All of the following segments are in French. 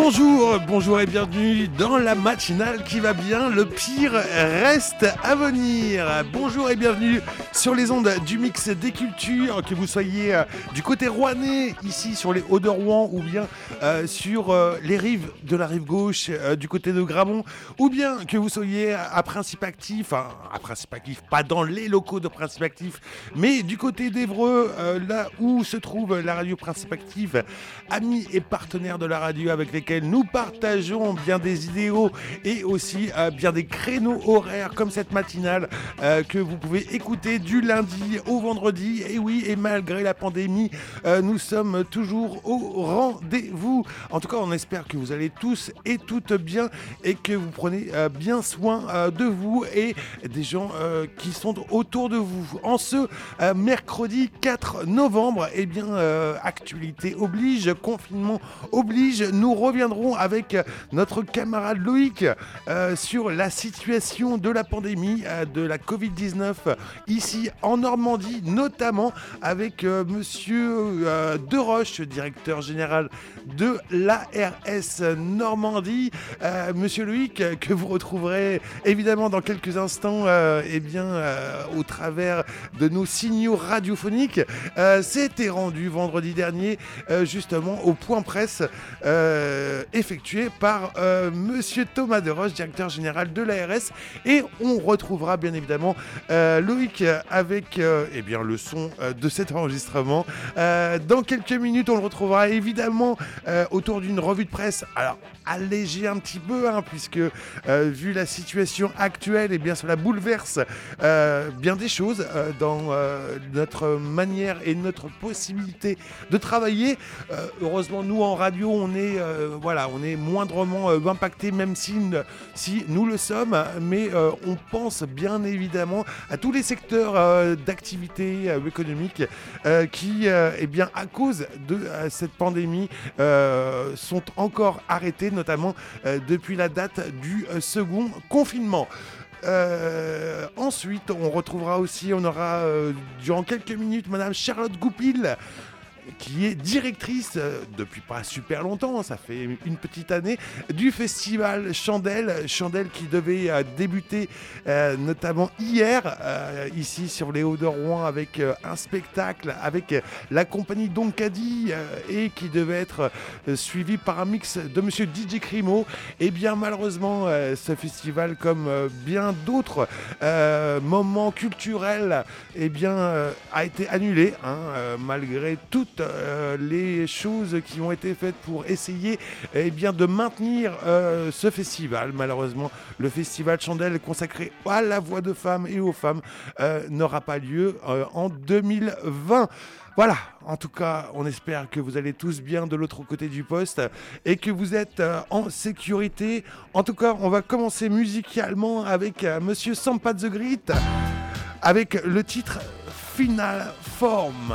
Bonjour, bonjour et bienvenue dans la matinale qui va bien. Le pire reste à venir. Bonjour et bienvenue sur les ondes du mix des cultures, que vous soyez euh, du côté rouennais, ici sur les Hauts de Rouen, ou bien euh, sur euh, les rives de la rive gauche, du côté de Gramont, ou bien que vous soyez à Principe Actif, à Principe Actif, pas dans les locaux de Principe Actif, mais du côté d'Evreux, là où se trouve la radio Principe Actif, amis et partenaires de la radio avec nous partageons bien des idéaux et aussi bien des créneaux horaires comme cette matinale que vous pouvez écouter du lundi au vendredi. Et oui, et malgré la pandémie, euh, nous sommes toujours au rendez-vous. En tout cas, on espère que vous allez tous et toutes bien et que vous prenez euh, bien soin euh, de vous et des gens qui sont autour de vous. En ce mercredi 4 novembre, eh bien, actualité oblige, confinement oblige, nous reviendrons avec notre camarade Loïc sur la situation de la pandémie de la Covid-19 ici en Normandie, notamment avec euh, monsieur euh, Deroche, directeur général de l'ARS Normandie. Euh, monsieur Loïc, que vous retrouverez évidemment dans quelques instants eh bien, au travers de nos signaux radiophoniques, s'était rendu vendredi dernier justement au point presse effectué par monsieur Thomas Deroche, directeur général de l'ARS. Et on retrouvera bien évidemment Loïc avec euh, eh bien, le son euh, de cet enregistrement. Euh, dans quelques minutes, on le retrouvera évidemment autour d'une revue de presse. Alors, allégé un petit peu, hein, puisque vu la situation actuelle, eh bien, cela bouleverse bien des choses dans notre manière et notre possibilité de travailler. heureusement, nous en radio, on est, voilà, on est moindrement impacté, même si, si nous le sommes, mais on pense bien évidemment à tous les secteurs euh, d'activité euh, économique euh, qui, eh bien, à cause de cette pandémie, sont encore arrêtés, notamment depuis la date du second confinement. ensuite, on retrouvera aussi, on aura durant quelques minutes Madame Charlotte Goupil qui est directrice euh, depuis pas super longtemps, ça fait une petite année, du festival Chandelle. Chandelle qui devait euh, débuter euh, notamment hier, ici sur les Hauts-de-Rouen, avec un spectacle avec la compagnie Doncadi et qui devait être suivi par un mix de monsieur DJ Crimo. Et eh bien malheureusement, ce festival, comme bien d'autres moments culturels, et eh bien, a été annulé, hein, malgré toute euh, les choses qui ont été faites pour essayer eh bien, de maintenir euh, ce festival. Malheureusement, le festival Chandelle consacré à la voix de femmes et aux femmes euh, n'aura pas lieu en 2020. Voilà, en tout cas, on espère que vous allez tous bien de l'autre côté du poste et que vous êtes en sécurité. En tout cas, on va commencer musicalement avec Monsieur Sampa the Grit avec le titre Final Form.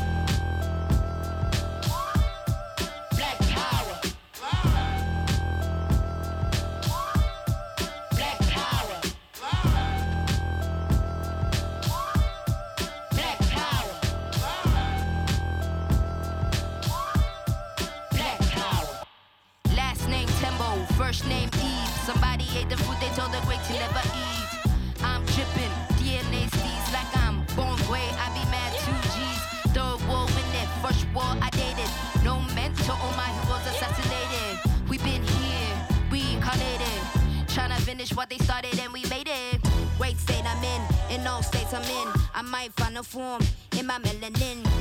The told the great to never eat. I'm dripping, DNA seeds like I'm born great. I be mad two G's. Third war in it, first war I dated. No mentor, all my heroes assassinated. We been here, reincarnated. Tryna finish what they started and we made it. Great state I'm in, in all states I'm in. I might find a form in my melanin.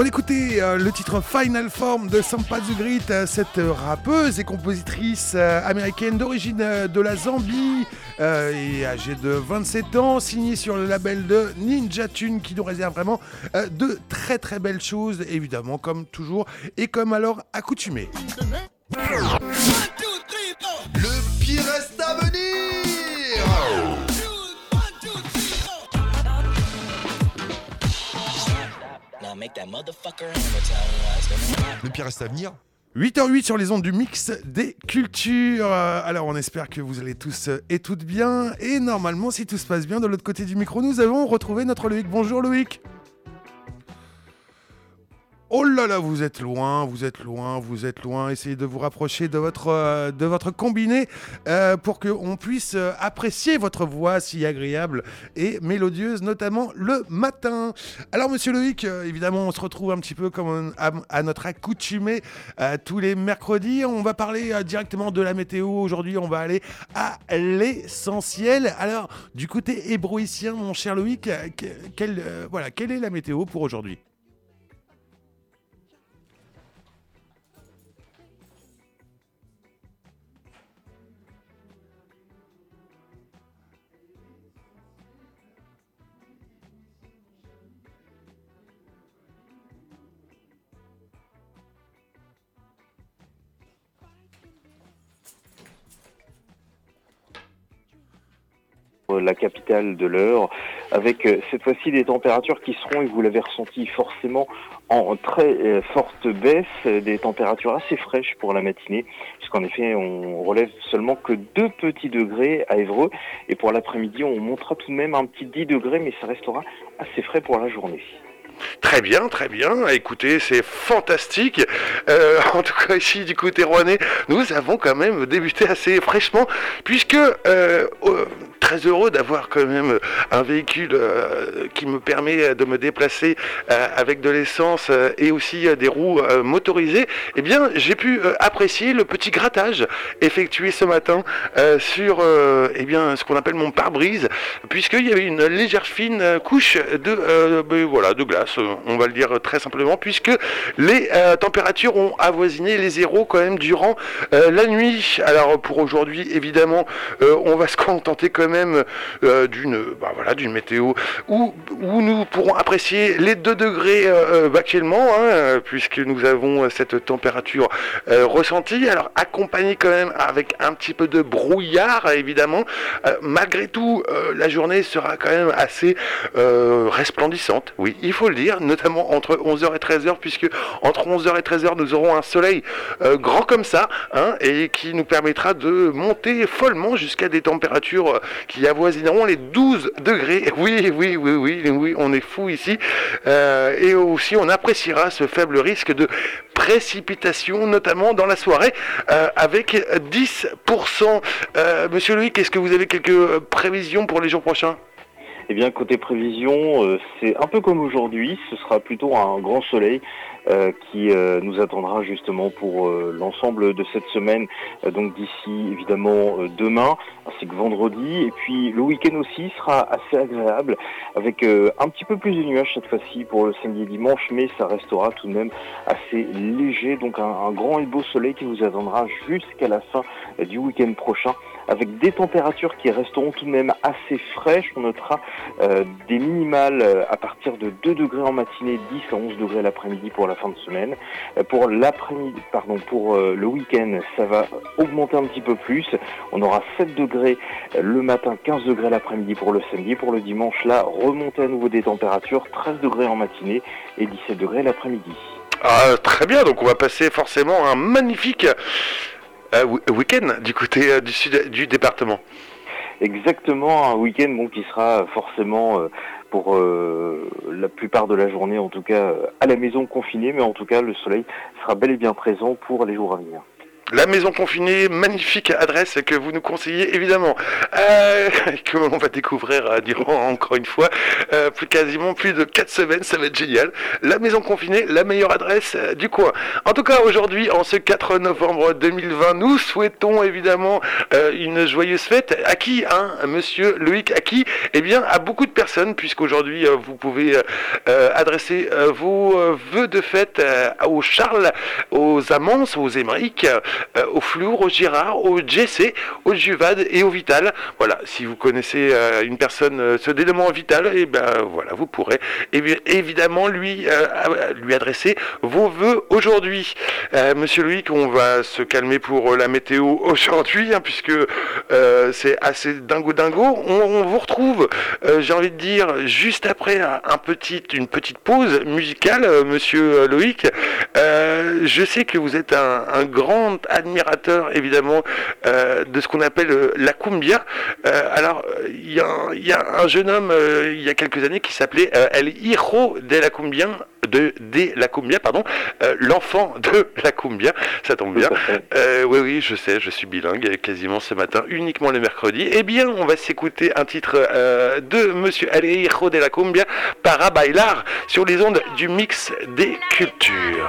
On écoutait euh, le titre Final Form de Sampa Zugrit, euh, cette rappeuse et compositrice euh, américaine d'origine de la Zambie et âgée de 27 ans, signée sur le label de Ninja Tune qui nous réserve vraiment de très très belles choses, évidemment, comme toujours et comme alors accoutumé. Le pire reste à venir 8h08 sur les ondes du mix des cultures. Euh, Alors on espère que vous allez tous euh, et toutes bien. Et normalement, si tout se passe bien, de l'autre côté du micro, nous avons retrouvé notre Loïc. Bonjour Loïc. Oh là là, vous êtes loin, vous êtes loin, vous êtes loin. Essayez de vous rapprocher de votre, euh, de votre combiné euh, pour qu'on puisse euh, apprécier votre voix si agréable et mélodieuse, notamment le matin. Alors, monsieur Loïc, euh, évidemment, on se retrouve un petit peu comme à, notre accoutumé tous les mercredis. On va parler directement de la météo. Aujourd'hui, on va aller à l'essentiel. Alors, du côté hébroïcien, mon cher Loïc, que- quelle, euh, voilà, quelle est la météo pour aujourd'hui? La capitale de l'heure, avec euh, cette fois-ci des températures qui seront, et vous l'avez ressenti forcément, en très euh, forte baisse, euh, des températures assez fraîches pour la matinée, puisqu'en effet on relève seulement que 2 petits degrés à Évreux, et pour l'après-midi on montera tout de même un petit 10 degrés, mais ça restera assez frais pour la journée. Très bien, très bien. Écoutez, c'est fantastique. En tout cas, ici, du côté rouennais, nous avons quand même débuté assez fraîchement, puisque très heureux d'avoir quand même un véhicule euh, qui me permet de me déplacer euh, avec de l'essence euh, et aussi euh, des roues euh, motorisées. Eh bien, j'ai pu euh, apprécier le petit grattage effectué ce matin euh, sur euh, eh bien, ce qu'on appelle mon pare-brise, puisqu'il y avait une légère fine euh, couche de, euh, ben, voilà, de glace, euh, on va le dire très simplement, puisque les euh, températures ont avoisiné les zéros quand même durant euh, la nuit. Alors pour aujourd'hui, évidemment, euh, on va se contenter quand même euh, d'une bah, voilà, météo où, où nous pourrons apprécier les 2 degrés euh, euh, actuellement, hein, puisque nous avons cette température ressentie. Alors accompagné quand même avec un petit peu de brouillard, évidemment. Malgré tout, la journée sera quand même assez resplendissante, oui, il faut le dire, notamment entre 11h et 13h, puisque entre 11h et 13h, nous aurons un soleil grand comme ça, hein, et qui nous permettra de monter follement jusqu'à des températures qui avoisineront les 12 degrés. Oui, oui, oui, oui, oui, on est fou ici. Euh, et aussi, on appréciera ce faible risque de précipitation, notamment dans la soirée, euh, avec 10%. Euh, Monsieur Louis, est-ce que vous avez quelques prévisions pour les jours prochains? Eh bien, côté prévision, c'est un peu comme aujourd'hui. Ce sera plutôt un grand soleil qui euh, nous attendra justement pour l'ensemble de cette semaine. donc d'ici évidemment demain, ainsi que vendredi. Et puis le week-end aussi sera assez agréable avec un petit peu plus de nuages cette fois-ci pour le samedi et dimanche, mais ça restera tout de même assez léger. Donc un, un grand et beau soleil qui vous attendra jusqu'à la fin du week-end prochain avec des températures qui resteront tout de même assez fraîches. On notera euh, des minimales euh, à partir de 2 degrés en matinée, 10 à 11 degrés l'après-midi pour la fin de semaine. Euh, pour l'après-midi, pardon, pour le week-end, ça va augmenter un petit peu plus. On aura 7 degrés le matin, 15 degrés l'après-midi pour le samedi. Pour le dimanche, là, remonter à nouveau des températures, 13 degrés en matinée et 17 degrés l'après-midi. Ah, très bien, donc on va passer forcément un magnifique week-end du côté euh, du département. Exactement, un week-end qui sera forcément euh, pour la plupart de la journée, en tout cas à la maison confinée, mais en tout cas le soleil sera bel et bien présent pour les jours à venir. La maison confinée, magnifique adresse que vous nous conseillez évidemment, euh, que on va découvrir euh, durant encore une fois euh, plus quasiment plus de 4 semaines, ça va être génial. La maison confinée, la meilleure adresse euh, du coin. En tout cas aujourd'hui, en ce 4 novembre 2020, nous souhaitons évidemment une joyeuse fête. À qui, hein, Monsieur Loïc À qui? Eh bien, à beaucoup de personnes, puisqu'aujourd'hui vous pouvez adresser vos vœux de fête aux Charles, aux Amances, aux Émeric. Euh, au Flour, au Girard, au GC, au Juvad et au Vital. Voilà, si vous connaissez euh, une personne euh, ce dénommant Vital, et eh ben voilà, vous pourrez évidemment lui lui adresser vos voeux aujourd'hui. Monsieur Louis, on va se calmer pour la météo aujourd'hui, hein, puisque c'est assez dingo dingo. On, vous retrouve, j'ai envie de dire, juste après un une petite pause musicale, Monsieur Loïc. je sais que vous êtes un grand admirateur évidemment euh, de ce qu'on appelle euh, la cumbia. Euh, alors il y, a un jeune homme il y a quelques années qui s'appelait El Hijo de la Cumbia, de, de la Cumbia, pardon, l'enfant de la Cumbia, ça tombe bien. oui, oui, je sais, je suis bilingue quasiment ce matin, uniquement le mercredi. Eh bien, on va s'écouter un titre de Monsieur El Hijo de la Cumbia, Para Bailar, sur les ondes du mix des cultures.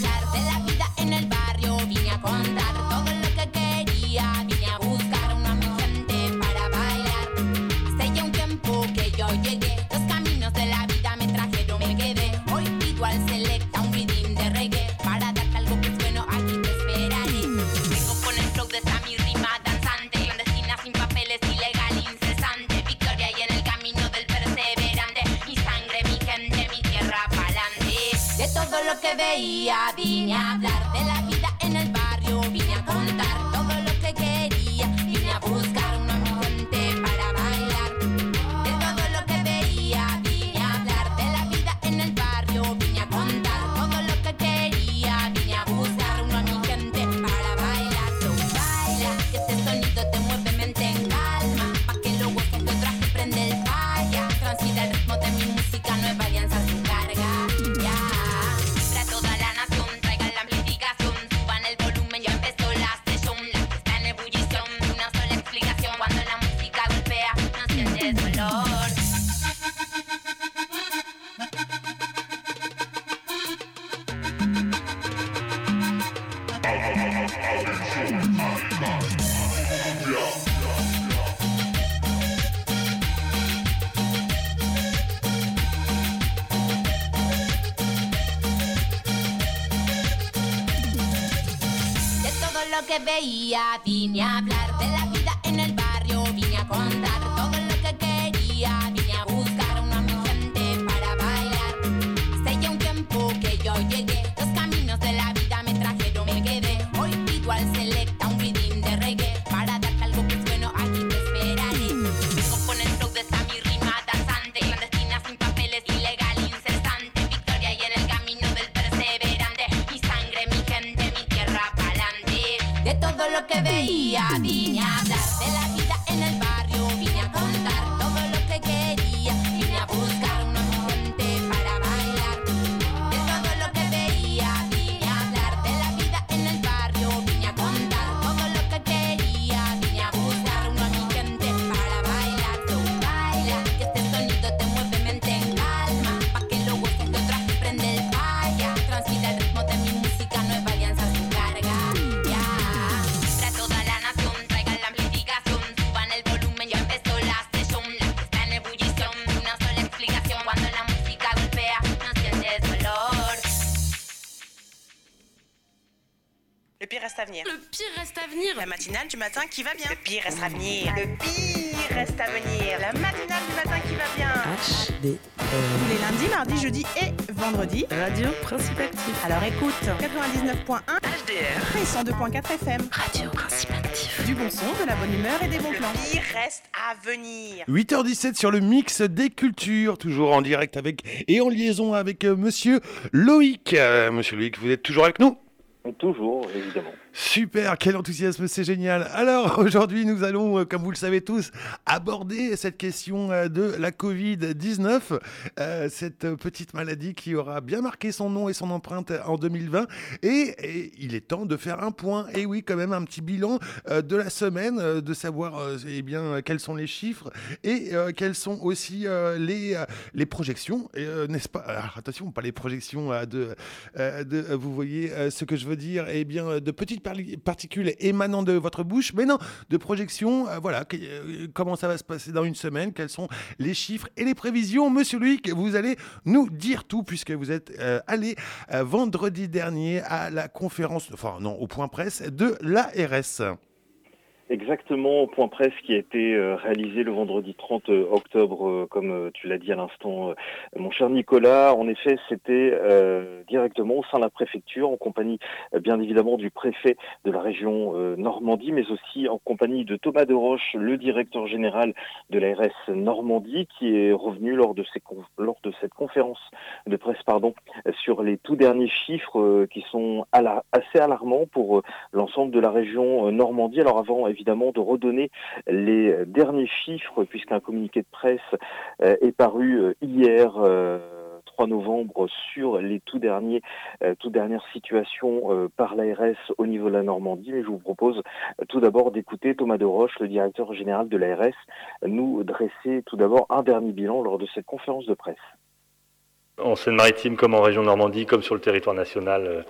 De todo lo que matin qui va bien. Le pire reste à venir. Le pire reste à venir. La matinale du matin qui va bien. HD. Tous les lundis, mardis, jeudis et vendredis. Radio Principe Actif. Alors écoute 99.1 HDR. et 102.4 FM. Radio Principe Actif. Du bon son, de la bonne humeur et des bons plans. Le pire reste à venir. 8h17 sur le mix des cultures, toujours en direct avec et en liaison avec euh, monsieur Loïc. Euh, monsieur Loïc, vous êtes toujours avec nous Toujours, évidemment. Super, quel enthousiasme, c'est génial. Alors aujourd'hui, nous allons, euh, comme vous le savez tous, aborder cette question euh, de la Covid-19, euh, cette petite maladie qui aura bien marqué son nom et son empreinte en 2020. Et, il est temps de faire un point, et oui, quand même un petit bilan de la semaine, de savoir eh bien, quels sont les chiffres et quelles sont aussi les, les projections, n'est-ce pas? Alors, Attention, pas les projections de, de, vous voyez ce que je veux dire, eh bien, de petites particules émanant de votre bouche, mais non, de projections, euh, voilà, euh, comment ça va se passer dans une semaine, quels sont les chiffres et les prévisions. Monsieur Luc, vous allez nous dire tout, puisque vous êtes euh, allé euh, vendredi dernier à la conférence, enfin non, au point presse de l'ARS. Exactement, au point presse qui a été euh, réalisé le vendredi 30 octobre, euh, comme euh, tu l'as dit à l'instant, euh, mon cher Nicolas. En effet, c'était euh, directement au sein de la préfecture, en compagnie euh, bien évidemment du préfet de la région euh, Normandie, mais aussi en compagnie de Thomas de Roche, le directeur général de l'ARS Normandie, qui est revenu lors de, lors de cette conférence de presse pardon, euh, sur les tout derniers chiffres euh, qui sont assez alarmants pour euh, l'ensemble de la région euh, Normandie. Alors avant évidemment de redonner les euh, derniers chiffres, puisqu'un communiqué de presse euh, est paru euh, hier. euh, 3 novembre sur les tout derniers, dernières situations par l'ARS au niveau de la Normandie. Mais je vous propose tout d'abord d'écouter Thomas de Roche, le directeur général de l'ARS, nous dresser tout d'abord un dernier bilan lors de cette conférence de presse. En Seine-Maritime, comme en région Normandie, comme sur le territoire national, euh,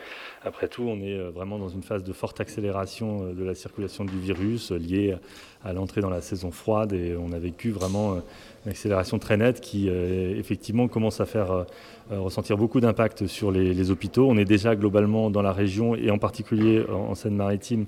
après tout, on est euh, vraiment dans une phase de forte accélération euh, de la circulation du virus liée à l'entrée dans la saison froide et on a vécu vraiment une accélération très nette qui effectivement commence à faire ressentir beaucoup d'impact sur les, les hôpitaux. On est déjà globalement dans la région et en particulier en, Seine-Maritime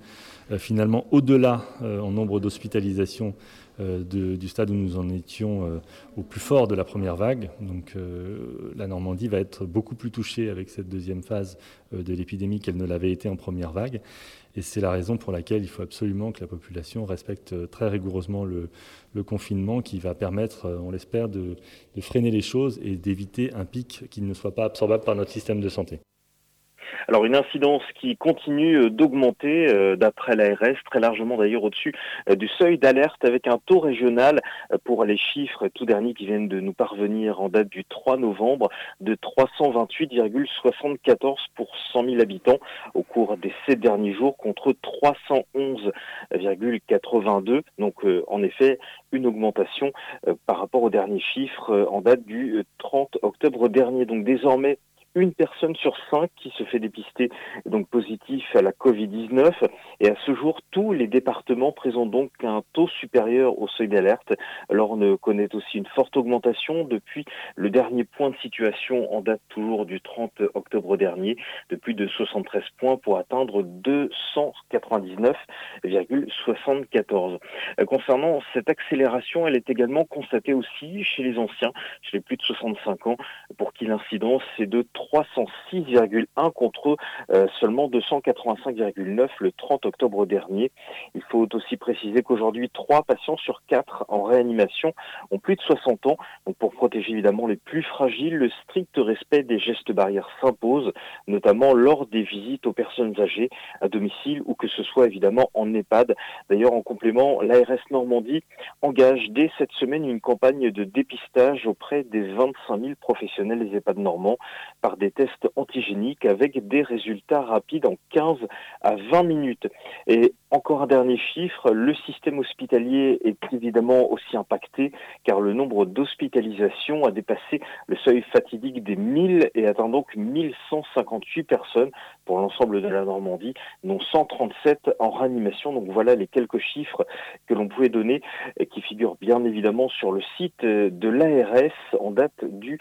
finalement au-delà en nombre d'hospitalisations de- du stade où nous en étions euh, au plus fort de la première vague. Donc euh, la Normandie va être beaucoup plus touchée avec cette deuxième phase euh, de l'épidémie qu'elle ne l'avait été en première vague. Et c'est la raison pour laquelle il faut absolument que la population respecte euh, très rigoureusement le, confinement qui va permettre, euh, on l'espère, de freiner les choses et d'éviter un pic qui ne soit pas absorbable par notre système de santé. Alors une incidence qui continue euh, d'augmenter euh, d'après l'ARS, très largement d'ailleurs au-dessus euh, du seuil d'alerte avec un taux régional euh, pour les chiffres tout derniers qui viennent de nous parvenir en date du 3 novembre de 328,74 pour 100 000 habitants au cours des sept derniers jours contre 311,82. Donc en effet une augmentation par rapport aux derniers chiffres en date du euh, 30 octobre dernier. Donc désormais une personne sur cinq qui se fait dépister donc positif à la Covid-19 et à ce jour tous les départements présentent donc un taux supérieur au seuil d'alerte. L'Orne connaît aussi une forte augmentation depuis le dernier point de situation en date toujours du 30 octobre dernier de plus de 73 points pour atteindre 299,74. Euh, Concernant cette accélération, elle est également constatée aussi chez les anciens, chez les plus de 65 ans pour qui l'incidence est de 306,1 contre euh, seulement 285,9 le 30 octobre dernier. Il faut aussi préciser qu'aujourd'hui, 3 patients sur 4 en réanimation ont plus de 60 ans. Donc pour protéger évidemment les plus fragiles, le strict respect des gestes barrières s'impose, notamment lors des visites aux personnes âgées à domicile ou que ce soit évidemment en EHPAD. D'ailleurs, en complément, l'ARS Normandie engage dès cette semaine une campagne de dépistage auprès des 25 000 professionnels des EHPAD normands des tests antigéniques avec des résultats rapides en 15 à 20 minutes. Et encore un dernier chiffre, le système hospitalier est évidemment aussi impacté car le nombre d'hospitalisations a dépassé le seuil fatidique des 1000 et atteint donc 1158 personnes pour l'ensemble de la Normandie, dont 137 en réanimation. Donc voilà les quelques chiffres que l'on pouvait donner et qui figurent bien évidemment sur le site de l'ARS en date du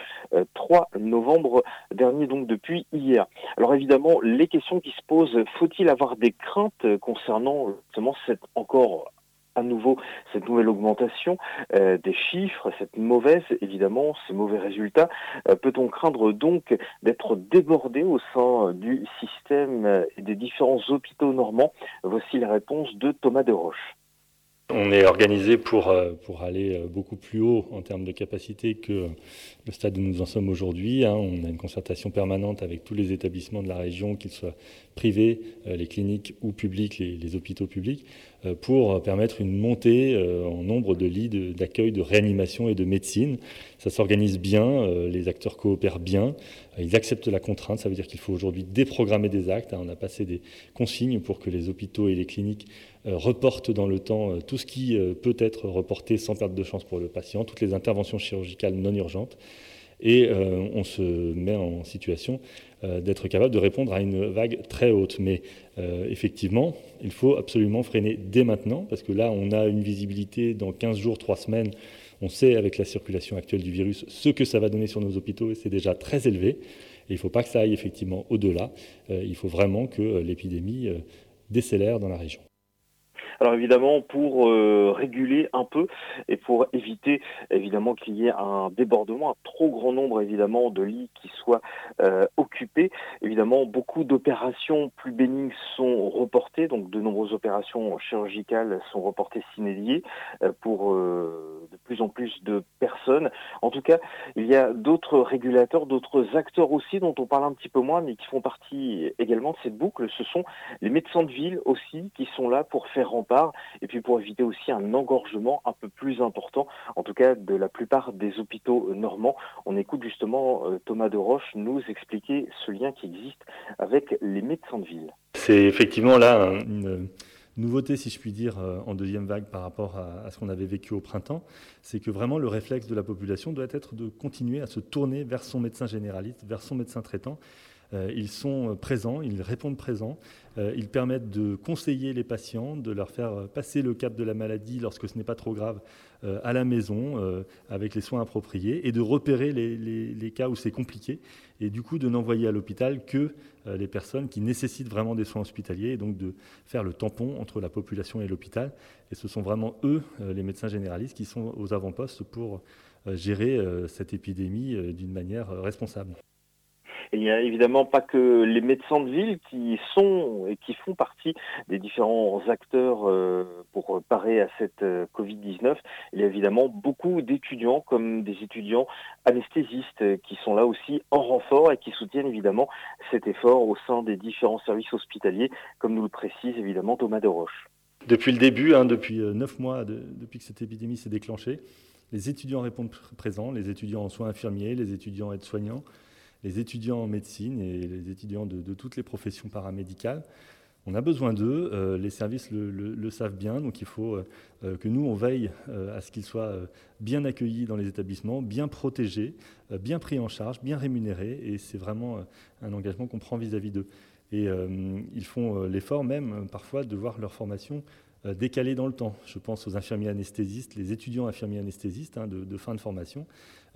3 euh, novembre dernier, donc depuis hier. Alors évidemment, les questions qui se posent, faut-il avoir des craintes concernant justement cette encore à nouveau cette nouvelle augmentation euh, des chiffres, cette mauvaise, évidemment, ces mauvais résultats. Euh, peut-on craindre donc d'être débordé au sein du système et des différents hôpitaux normands? Voici la réponse de Thomas de Roche. On est organisé pour, euh, pour aller beaucoup plus haut en termes de capacité que le stade où nous en sommes aujourd'hui. Hein. On a une concertation permanente avec tous les établissements de la région, qu'ils soient privés, euh, les cliniques ou publics, les, hôpitaux publics, pour permettre une montée en nombre de lits d'accueil, de, réanimation et de médecine. Ça s'organise bien, les acteurs coopèrent bien, ils acceptent la contrainte, ça veut dire qu'il faut aujourd'hui déprogrammer des actes. Hein. On a passé des consignes pour que les hôpitaux et les cliniques euh, reporte dans le temps euh, tout ce qui euh, peut être reporté sans perte de chance pour le patient, toutes les interventions chirurgicales non urgentes. Et on se met en situation d'être capable de répondre à une vague très haute. Mais effectivement, il faut absolument freiner dès maintenant, parce que là, on a une visibilité dans 15 jours, 3 semaines. On sait avec la circulation actuelle du virus ce que ça va donner sur nos hôpitaux, et c'est déjà très élevé. Et il ne faut pas que ça aille effectivement au-delà. il faut vraiment que l'épidémie décélère dans la région. Alors évidemment, pour euh, réguler un peu et pour éviter évidemment qu'il y ait un débordement, un trop grand nombre évidemment de lits qui soient euh, occupés, évidemment beaucoup d'opérations plus bénignes sont reportées, donc de nombreuses opérations chirurgicales sont reportées s'inédiées euh, pour de plus en plus de personnes. En tout cas, il y a d'autres régulateurs, d'autres acteurs aussi dont on parle un petit peu moins, mais qui font partie également de cette boucle. Ce sont les médecins de ville aussi qui sont là pour faire remplir et puis pour éviter aussi un engorgement un peu plus important, en tout cas de la plupart des hôpitaux normands. On écoute justement euh, Thomas de Roche nous expliquer ce lien qui existe avec les médecins de ville. C'est effectivement là une nouveauté, si je puis dire, euh, en deuxième vague par rapport à, ce qu'on avait vécu au printemps, c'est que vraiment le réflexe de la population doit être de continuer à se tourner vers son médecin généraliste, vers son médecin traitant, euh, ils sont présents, ils répondent présents, euh, ils permettent de conseiller les patients, de leur faire passer le cap de la maladie lorsque ce n'est pas trop grave euh, à la maison avec les soins appropriés et de repérer les, cas où c'est compliqué et du coup de n'envoyer à l'hôpital que les personnes qui nécessitent vraiment des soins hospitaliers et donc de faire le tampon entre la population et l'hôpital. Et ce sont vraiment eux, les médecins généralistes, qui sont aux avant-postes pour gérer cette épidémie d'une manière responsable il n'y a évidemment pas que les médecins de ville qui sont et qui font partie des différents acteurs euh, pour parer à cette euh, Covid-19. Il y a évidemment beaucoup d'étudiants, comme des étudiants anesthésistes, qui sont là aussi en renfort et qui soutiennent évidemment cet effort au sein des différents services hospitaliers, comme nous le précise évidemment Thomas de Roche. Depuis le début, hein, depuis euh, neuf mois, depuis que cette épidémie s'est déclenchée, les étudiants répondent présents, les étudiants en soins infirmiers, les étudiants aides-soignants, les étudiants en médecine et les étudiants de, toutes les professions paramédicales. On a besoin d'eux, euh, les services le, savent bien, donc il faut euh, euh, que nous, on veille à ce qu'ils soient bien accueillis dans les établissements, bien protégés, bien pris en charge, bien rémunérés, et c'est vraiment un engagement qu'on prend vis-à-vis d'eux. Et ils font l'effort même parfois de voir leur formation décalée dans le temps. Je pense aux infirmiers anesthésistes, les étudiants infirmiers anesthésistes hein, de, fin de formation.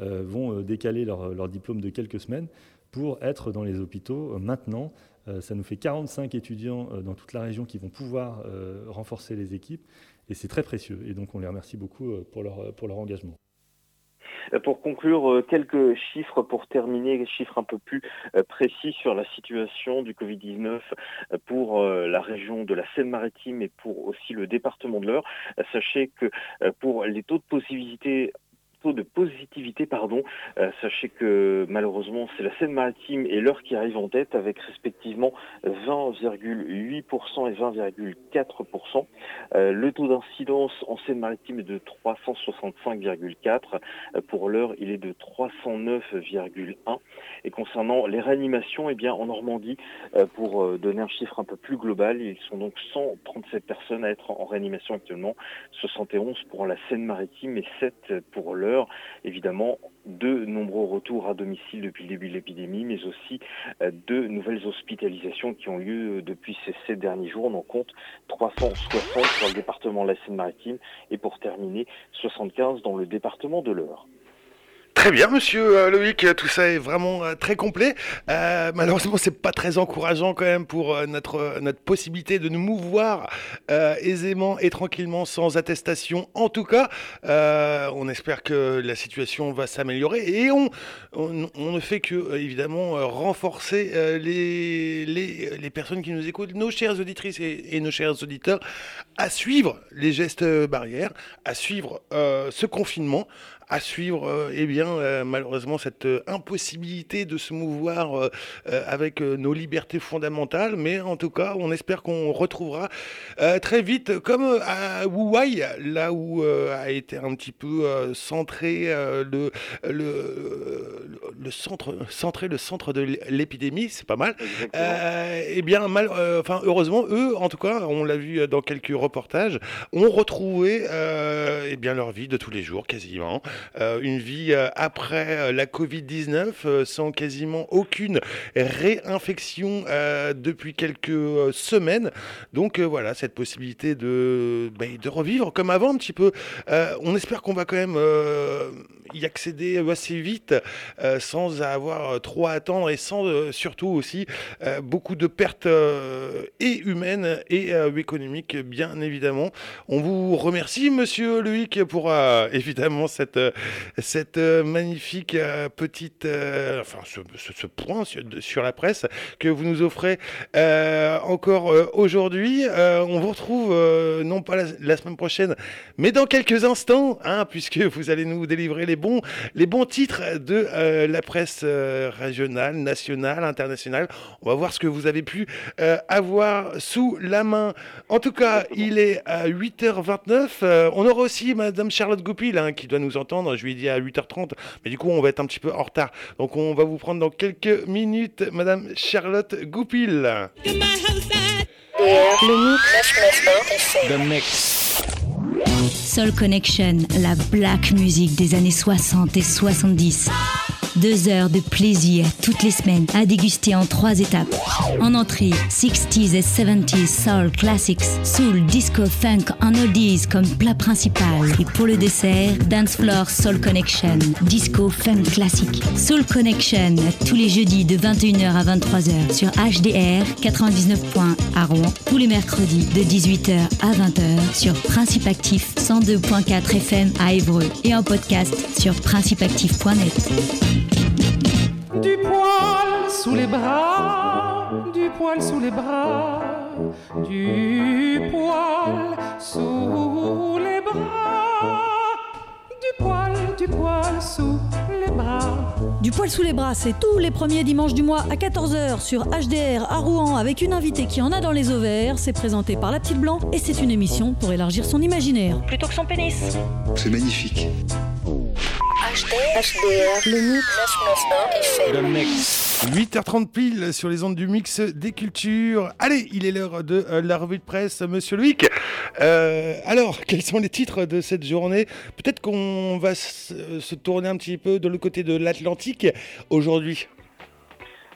Euh, vont euh, décaler leur, diplôme de quelques semaines pour être dans les hôpitaux euh, maintenant. ça nous fait 45 étudiants dans toute la région qui vont pouvoir renforcer les équipes et c'est très précieux. Et donc on les remercie beaucoup pour leur engagement. Pour conclure, quelques chiffres pour terminer, chiffres un peu plus précis sur la situation du Covid-19 pour la région de la Seine-Maritime et pour aussi le département de l'Eure. Sachez que pour les taux de possibilité de positivité, pardon, euh, sachez que malheureusement c'est la Seine-Maritime et l'heure qui arrive en tête avec respectivement 20,8% et 20,4%. Euh, le taux d'incidence en Seine-Maritime est de 365,4. Euh, Pour l'heure, il est de 309,1. Et concernant les réanimations, eh bien en Normandie, pour donner un chiffre un peu plus global, ils sont donc 137 personnes à être en réanimation actuellement, 71 pour la Seine-Maritime et 7 pour l'heure. Évidemment, de nombreux retours à domicile depuis le début de l'épidémie, mais aussi euh, de nouvelles hospitalisations qui ont lieu euh, depuis ces sept derniers jours. On en compte 360 dans le département de la Seine-Maritime et pour terminer, 75 dans le département de l'Eure. Très bien, monsieur euh, Loïc, tout ça est vraiment euh, très complet. Euh, malheureusement, c'est pas très encourageant quand même pour euh, notre, notre possibilité de nous mouvoir aisément et tranquillement sans attestation. En tout cas, on espère que la situation va s'améliorer et on, ne fait que évidemment renforcer les, les, les personnes qui nous écoutent, nos chères auditrices et, nos chers auditeurs, à suivre les gestes barrières, à suivre ce confinement à suivre, euh, eh bien, euh, malheureusement, cette euh, impossibilité de se mouvoir avec nos libertés fondamentales. Mais en tout cas, on espère qu'on retrouvera très vite, comme à Wuhan, là où a été un petit peu centré le, le, le centre, centré le centre de l'épidémie, c'est pas mal. Euh, eh bien, mal, euh, enfin, heureusement, eux, en tout cas, on l'a vu dans quelques reportages, ont retrouvé euh, eh bien leur vie de tous les jours, quasiment. Euh, une vie euh, après euh, la Covid-19, euh, sans quasiment aucune réinfection depuis quelques semaines. Donc voilà, cette possibilité de, ben, de revivre comme avant un petit peu. On espère qu'on va quand même y accéder assez vite, sans avoir trop à attendre et sans surtout aussi beaucoup de pertes et humaines et économiques, bien évidemment. On vous remercie, monsieur Loïc, pour évidemment cette, cette euh, magnifique euh, petite, euh, enfin, ce, ce- ce point sur, la presse que vous nous offrez euh, encore euh, aujourd'hui. Euh, on vous retrouve euh, non pas la, la semaine prochaine, mais dans quelques instants, hein, puisque vous allez nous délivrer les bons, les bons titres de euh, la presse euh, régionale, nationale, internationale. On va voir ce que vous avez pu euh, avoir sous la main. En tout cas, il est à 8h29. Euh, on aura aussi Madame Charlotte Goupil hein, qui doit nous entendre. Je lui ai dit à 8h30, mais du coup, on va être un petit peu en retard. Donc, on va vous prendre dans quelques minutes, Madame Charlotte Goupil. The mix. Soul Connection, la black music des années 60 et 70. Deux heures de plaisir toutes les semaines à déguster en trois étapes. En entrée, 60s et 70s soul classics, soul, disco, funk en oldies comme plat principal. Et pour le dessert, Dance Floor Soul Connection, disco, funk classique. Soul Connection, tous les jeudis de 21h à 23h sur HDR 99. à Rouen, tous les mercredis de 18h à 20h sur Principe Actif 102.4 FM à Évreux et en podcast sur principeactif.net. Du poil sous les bras, du poil sous les bras, du poil sous les bras, du poil, du poil sous les bras. Du poil sous les bras, c'est tous les premiers dimanches du mois à 14h sur HDR à Rouen avec une invitée qui en a dans les ovaires. C'est présenté par La Petite Blanc et c'est une émission pour élargir son imaginaire. Plutôt que son pénis. C'est magnifique. HDR, le mix. The mix. 8h30 pile sur les ondes du mix des cultures. Allez, il est l'heure de euh, la revue de presse, monsieur Loïc. Euh, alors, quels sont les titres de cette journée? Peut-être qu'on va euh, se tourner un petit peu de l'autre côté de l'Atlantique aujourd'hui.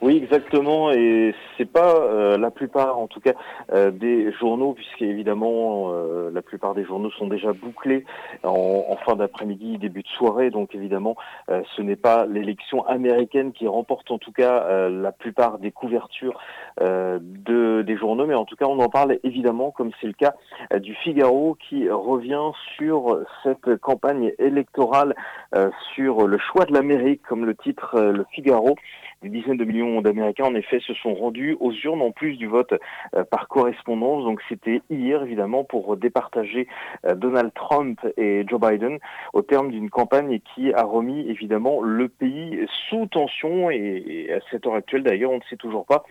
Oui, exactement, et c'est pas euh, la plupart, en tout cas, euh, des journaux, puisque évidemment euh, la plupart des journaux sont déjà bouclés en, en fin d'après-midi, début de soirée, donc évidemment euh, ce n'est pas l'élection américaine qui remporte en tout cas euh, la plupart des couvertures euh, de, des journaux, mais en tout cas on en parle évidemment, comme c'est le cas du Figaro, qui revient sur cette campagne électorale, sur le choix de l'Amérique, comme le titre le Figaro Des dizaines de millions d'Américains, en effet, se sont rendus aux urnes en plus du vote par correspondance. Donc c'était hier, évidemment, pour départager Donald Trump et Joe Biden au terme d'une campagne qui a remis, évidemment, le pays sous tension. Et, à cette heure actuelle, d'ailleurs, on ne sait toujours pas,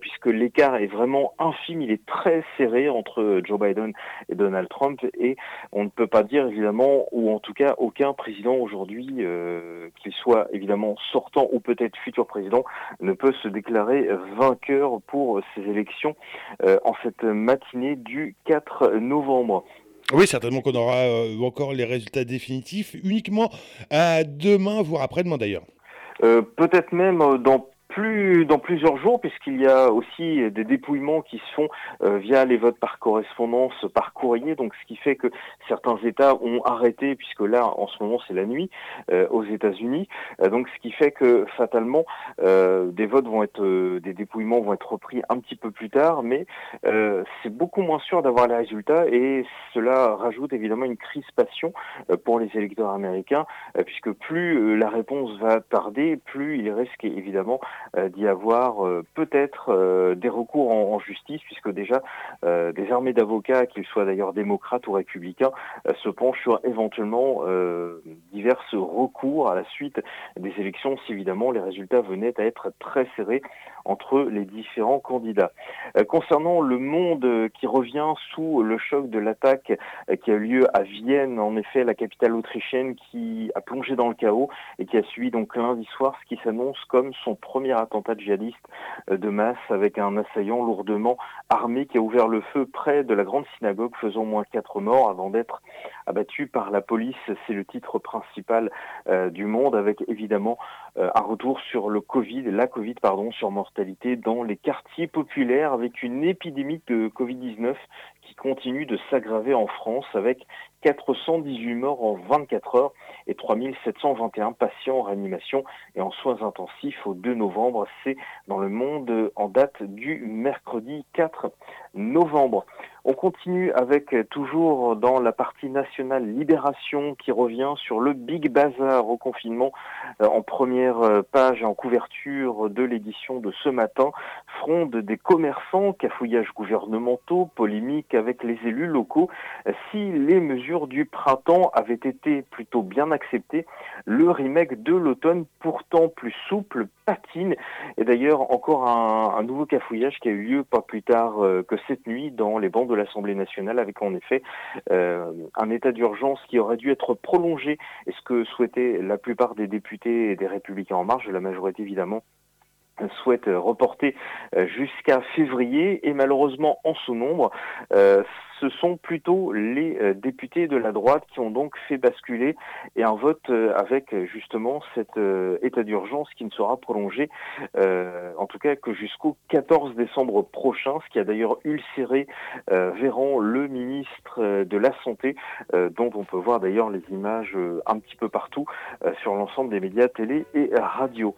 puisque l'écart est vraiment infime. Il est très serré entre Joe Biden et Donald Trump. Et on ne peut pas dire, évidemment, ou en tout cas, aucun président aujourd'hui, euh, qu'il soit évidemment sortant ou peut-être futur président, ne peut se déclarer vainqueur pour ces élections euh, en cette matinée du 4 novembre. Oui, certainement qu'on aura euh, encore les résultats définitifs uniquement à demain, voire après-demain d'ailleurs. peut-être même dans plus dans plusieurs jours puisqu'il y a aussi des dépouillements qui se font euh, via les votes par correspondance, par courrier, donc ce qui fait que certains États ont arrêté puisque là en ce moment c'est la nuit euh, aux États-Unis, euh, donc ce qui fait que fatalement des votes vont être, des dépouillements vont être repris un petit peu plus tard, mais c'est beaucoup moins sûr d'avoir les résultats. Et cela rajoute évidemment une crispation pour les électeurs américains puisque plus la réponse va tarder, plus il risque évidemment euh, d'y avoir euh, peut-être euh, des recours en, justice, puisque déjà des armées d'avocats, qu'ils soient d'ailleurs démocrates ou républicains, se penchent sur éventuellement divers recours à la suite des élections, si évidemment les résultats venaient à être très serrés entre les différents candidats. concernant le monde qui revient sous le choc de l'attaque qui a eu lieu à Vienne, en effet la capitale autrichienne qui a plongé dans le chaos et qui a suivi donc lundi soir ce qui s'annonce comme son premier attentat djihadiste euh, de masse avec un assaillant lourdement armé qui a ouvert le feu près de la grande synagogue faisant au moins quatre morts avant d'être abattu par la police. C'est le titre principal euh, du monde avec évidemment euh, un retour sur le Covid, la Covid pardon, sur mortalité dans les quartiers populaires avec une épidémie de Covid-19 qui continue de s'aggraver en France avec 418 morts en 24 heures et 3721 patients en réanimation et en soins intensifs au 2 novembre. C'est dans le monde en date du mercredi 4 novembre. On continue avec toujours dans la partie nationale Libération qui revient sur le Big Bazar au confinement euh, en première euh, page en couverture de l'édition de ce matin. Fronde des commerçants, cafouillages gouvernementaux, polémiques avec les élus locaux. Si les mesures du printemps avaient été plutôt bien acceptées, le remake de l'automne, pourtant plus souple, patine. Et d'ailleurs, encore un, nouveau cafouillage qui a eu lieu pas plus tard euh, que cette nuit dans les bancs de l'Assemblée nationale, avec en effet euh, un état d'urgence qui aurait dû être prolongé, et ce que souhaitaient la plupart des députés et des républicains en marche, la majorité évidemment, souhaite reporter euh, jusqu'à février et malheureusement en sous-nombre, euh, ce sont plutôt les euh, députés de la droite qui ont donc fait basculer et un vote avec justement cet état d'urgence qui ne sera prolongé en tout cas que jusqu'au 14 décembre prochain, ce qui a d'ailleurs ulcéré Véran, le ministre de la Santé, dont on peut voir d'ailleurs les images un petit peu partout sur l'ensemble des médias télé et radio.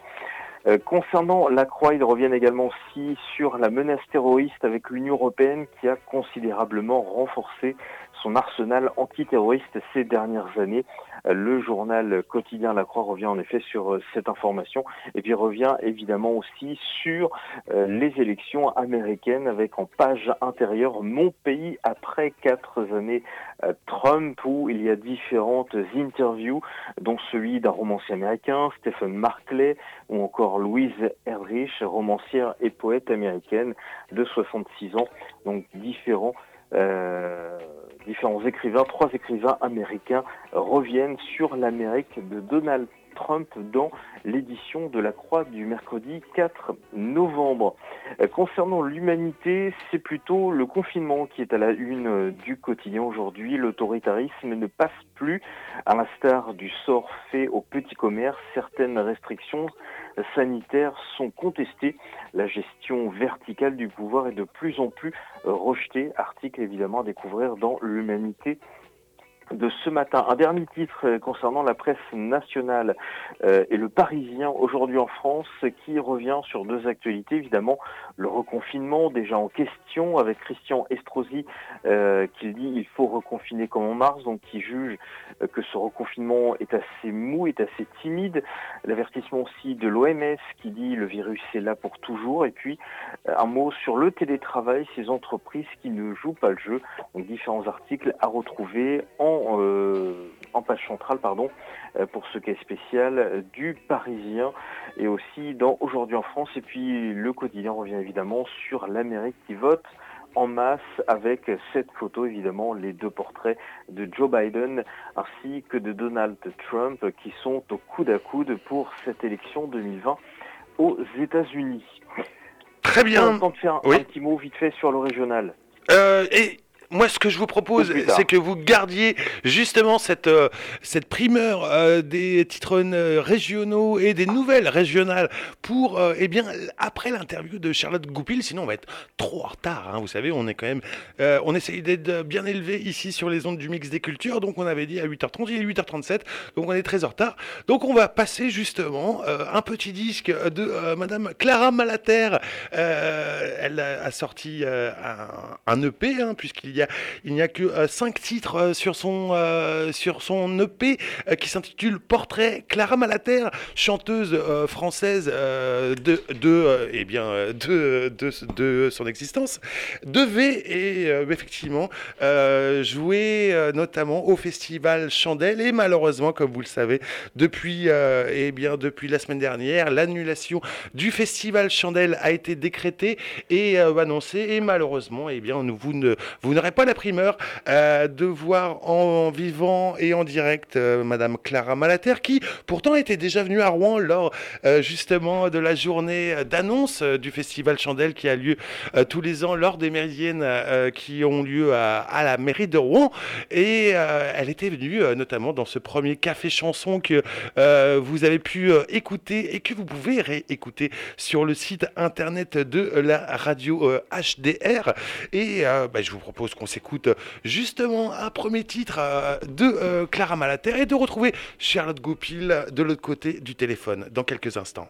Euh, concernant la Croix, ils reviennent également aussi sur la menace terroriste avec l'Union européenne qui a considérablement renforcé son arsenal antiterroriste ces dernières années. Euh, le journal quotidien La Croix revient en effet sur euh, cette information et puis revient évidemment aussi sur les élections américaines avec en page intérieure Mon pays après quatre années Trump où il y a différentes interviews dont celui d'un romancier américain, Stephen Markley ou encore Louise Erdrich, romancière et poète américaine de 66 ans, donc différents. Euh, différents écrivains, trois écrivains américains reviennent sur l'Amérique de Donald Trump dans l'édition de la Croix du mercredi 4 novembre. Euh, concernant l'humanité, c'est plutôt le confinement qui est à la une euh, du quotidien aujourd'hui. L'autoritarisme ne passe plus, à l'instar du sort fait au petit commerce. Certaines restrictions sanitaires sont contestées. La gestion verticale du pouvoir est de plus en plus rejetée. Article évidemment à découvrir dans l'humanité de ce matin. Un dernier titre concernant la presse nationale euh, et le Parisien aujourd'hui en France qui revient sur deux actualités. Évidemment, le reconfinement déjà en question avec Christian Estrosi euh, qui dit il faut reconfiner comme en mars, donc qui juge que ce reconfinement est assez mou, est assez timide. L'avertissement aussi de l'OMS qui dit le virus est là pour toujours. Et puis euh, un mot sur le télétravail, ces entreprises qui ne jouent pas le jeu. Donc différents articles à retrouver en, euh, en page centrale pardon, euh, pour ce qui est spécial du Parisien et aussi dans Aujourd'hui en France. Et puis le quotidien revient évidemment sur l'Amérique qui vote en masse avec cette photo évidemment les deux portraits de Joe Biden ainsi que de Donald Trump qui sont au coude à coude pour cette élection 2020 aux États-Unis. Très bien. On de faire un, Oui. un petit mot vite fait sur le régional. Euh, et moi, ce que je vous propose, c'est que vous gardiez justement cette, euh, cette primeur euh, des titres euh, régionaux et des nouvelles régionales pour, euh, eh bien, après l'interview de Charlotte Goupil, sinon on va être trop en retard. hein. vous savez, on est quand même, on essaye d'être bien élevé ici sur les ondes du mix des cultures, donc on avait dit à 8h30, il est 8h37, donc on est très en retard. Donc on va passer justement un petit disque de Madame Clara Malater. Elle a, sorti un, un EP, hein, puisqu'il y a, il n'y a que euh, cinq titres euh, sur son euh, sur son EP qui s'intitule Portrait. Clara Malater, chanteuse française de de eh bien de, de de son existence, devait et effectivement jouer notamment au festival Chandelle et malheureusement, comme vous le savez, depuis eh bien depuis la semaine dernière, l'annulation du festival Chandelle a été décrétée et annoncée et malheureusement, eh bien vous ne vous pas la primeur euh, de voir en vivant et en direct euh, Madame Clara Malater qui pourtant était déjà venue à Rouen lors euh, justement de la journée d'annonce du festival Chandelle qui a lieu tous les ans lors des méridiennes qui ont lieu à, la mairie de Rouen. Et elle était venue notamment dans ce premier café chanson que vous avez pu écouter et que vous pouvez réécouter sur le site internet de la radio HDR et bah, je vous propose qu'on s'écoute justement un premier titre euh, de euh, Clara Malater et de retrouver Charlotte Goupil de l'autre côté du téléphone dans quelques instants.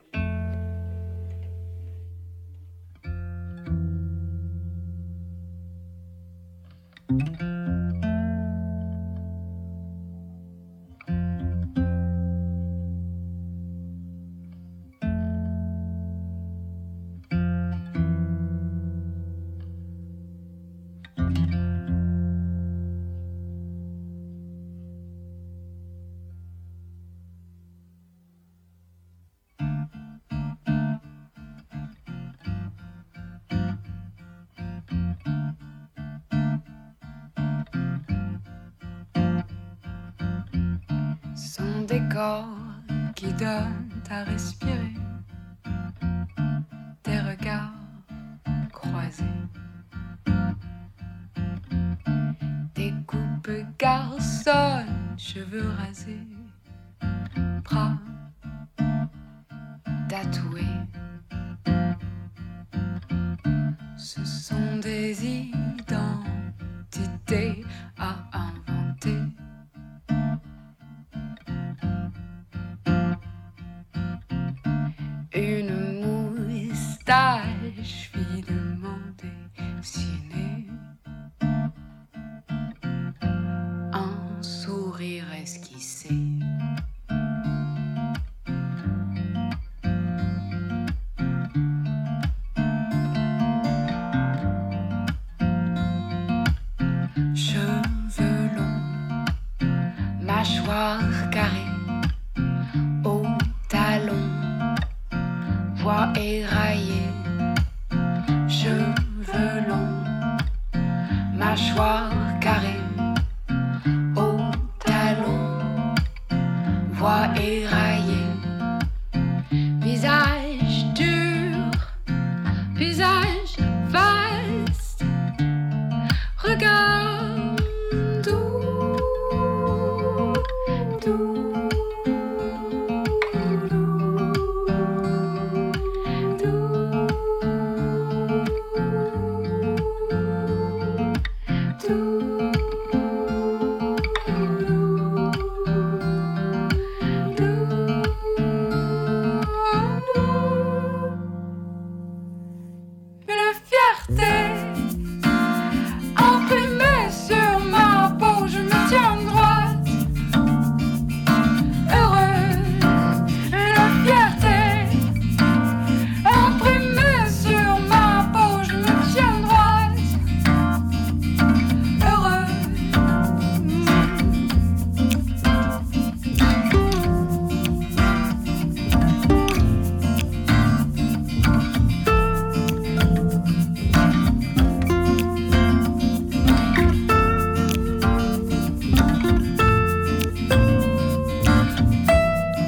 passer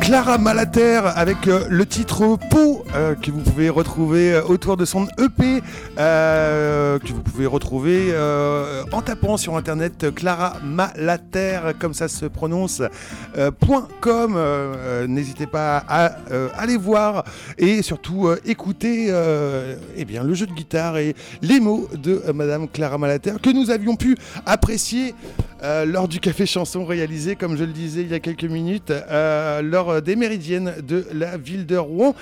Clara Malater avec euh, le titre Pau euh, que vous pouvez retrouver euh, autour de son EP que vous pouvez retrouver en tapant sur internet Clara Malater comme ça se prononce .com n'hésitez pas à aller voir et surtout écouter eh bien, le jeu de guitare et les mots de Madame Clara Malater que nous avions pu apprécier lors du café chanson réalisé comme je le disais il y a quelques minutes lors des méridiennes de la ville de Rouen.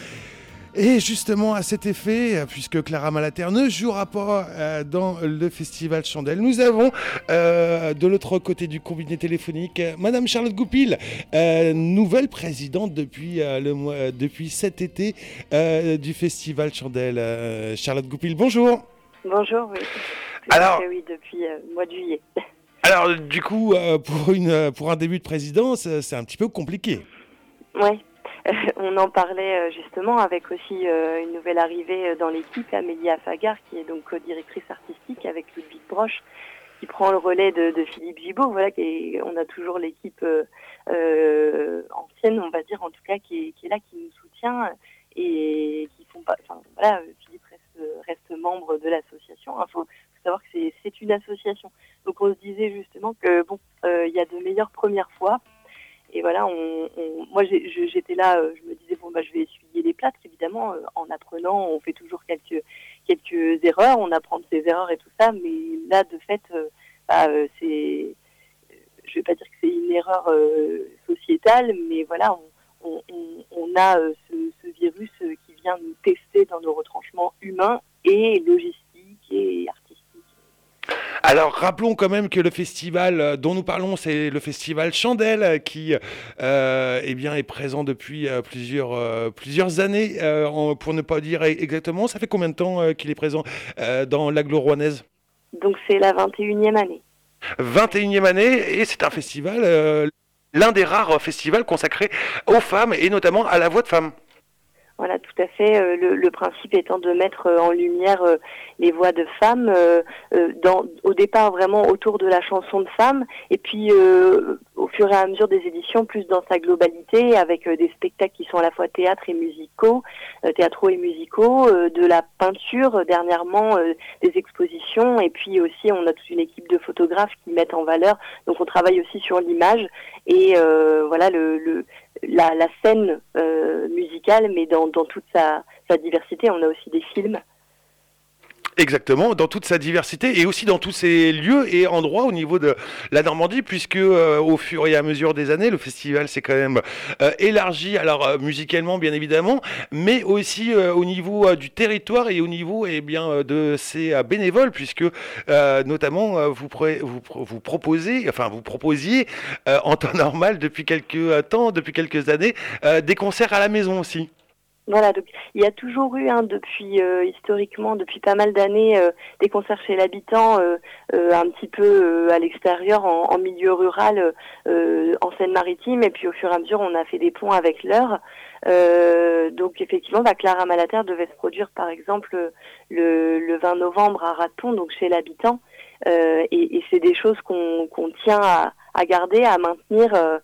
Et justement à cet effet, puisque Clara Malater ne jouera pas euh, dans le festival Chandelle, nous avons euh, de l'autre côté du combiné téléphonique Madame Charlotte Goupil, euh, nouvelle présidente depuis, le mois, depuis cet été du festival Chandelle. Charlotte Goupil, bonjour. Bonjour, oui. Alors, oui, depuis le mois de juillet. Alors, du coup, pour, une, pour un début de présidence, c'est un petit peu compliqué. Oui, on en parlait euh, justement avec aussi euh, une nouvelle arrivée euh, dans l'équipe, Amélie Fagar, qui est donc directrice artistique avec Ludwig Broche, qui prend le relais de, Philippe Gibault. Voilà, qui on a toujours l'équipe ancienne, on va dire en tout cas, qui est, là, qui nous soutient et qui font pas. Enfin, voilà, Philippe reste, membre de l'association. Il faut, savoir que c'est une association. Donc on se disait justement que bon, il y a de meilleures premières fois. Et voilà, moi j'étais là, euh, je me disais bon bah je vais essuyer les plâtres évidemment. Euh, en apprenant, on fait toujours quelques quelques erreurs, on apprend de ses erreurs et tout ça, mais là de fait, euh, bah, c'est, je vais pas dire que c'est une erreur sociétale, mais voilà, on, a ce, ce, virus qui vient nous tester dans nos retranchements humains et artistiques. Alors rappelons quand même que le festival euh, dont nous parlons, c'est le festival Chandelle euh, qui euh, eh bien, est présent depuis plusieurs, plusieurs années, pour ne pas dire exactement. Ça fait combien de temps qu'il est présent dans l'agglo rouennaise? Donc c'est la 21e année. 21e année et c'est un festival, l'un des rares festivals consacrés aux femmes et notamment à la voix de femmes. Voilà, tout à fait. Euh, le, principe étant de mettre euh, en lumière euh, les voix de femmes, dans, au départ vraiment autour de la chanson de femmes, et puis au fur et à mesure des éditions, plus dans sa globalité, avec des spectacles qui sont à la fois théâtre et musicaux, théâtraux et musicaux, de la peinture dernièrement, des expositions, et puis aussi on a toute une équipe de photographes qui mettent en valeur. Donc on travaille aussi sur l'image et voilà le la, scène euh, musicale, mais dans, toute sa, diversité. On a aussi des films. Exactement, dans toute sa diversité et aussi dans tous ces lieux et endroits au niveau de la Normandie, puisque euh, au fur et à mesure des années, le festival s'est quand même euh, élargi, alors musicalement bien évidemment, mais aussi au niveau du territoire et au niveau eh bien, de ses bénévoles, puisque notamment vous, vous, vous, proposez, enfin vous proposiez en temps normal depuis quelques temps, depuis quelques années, des concerts à la maison aussi. Voilà, donc il y a toujours eu, hein, depuis euh, historiquement, depuis pas mal d'années, euh, des concerts chez l'habitant, euh, un petit peu à l'extérieur, en, milieu rural, en Seine-Maritime, et puis au fur et à mesure, on a fait des ponts avec l'heure. donc effectivement, bah, Clara Malater devait se produire, par exemple, le, 20 novembre à Raton, donc chez l'habitant, et, c'est des choses qu'on tient à, à, garder, à maintenir euh,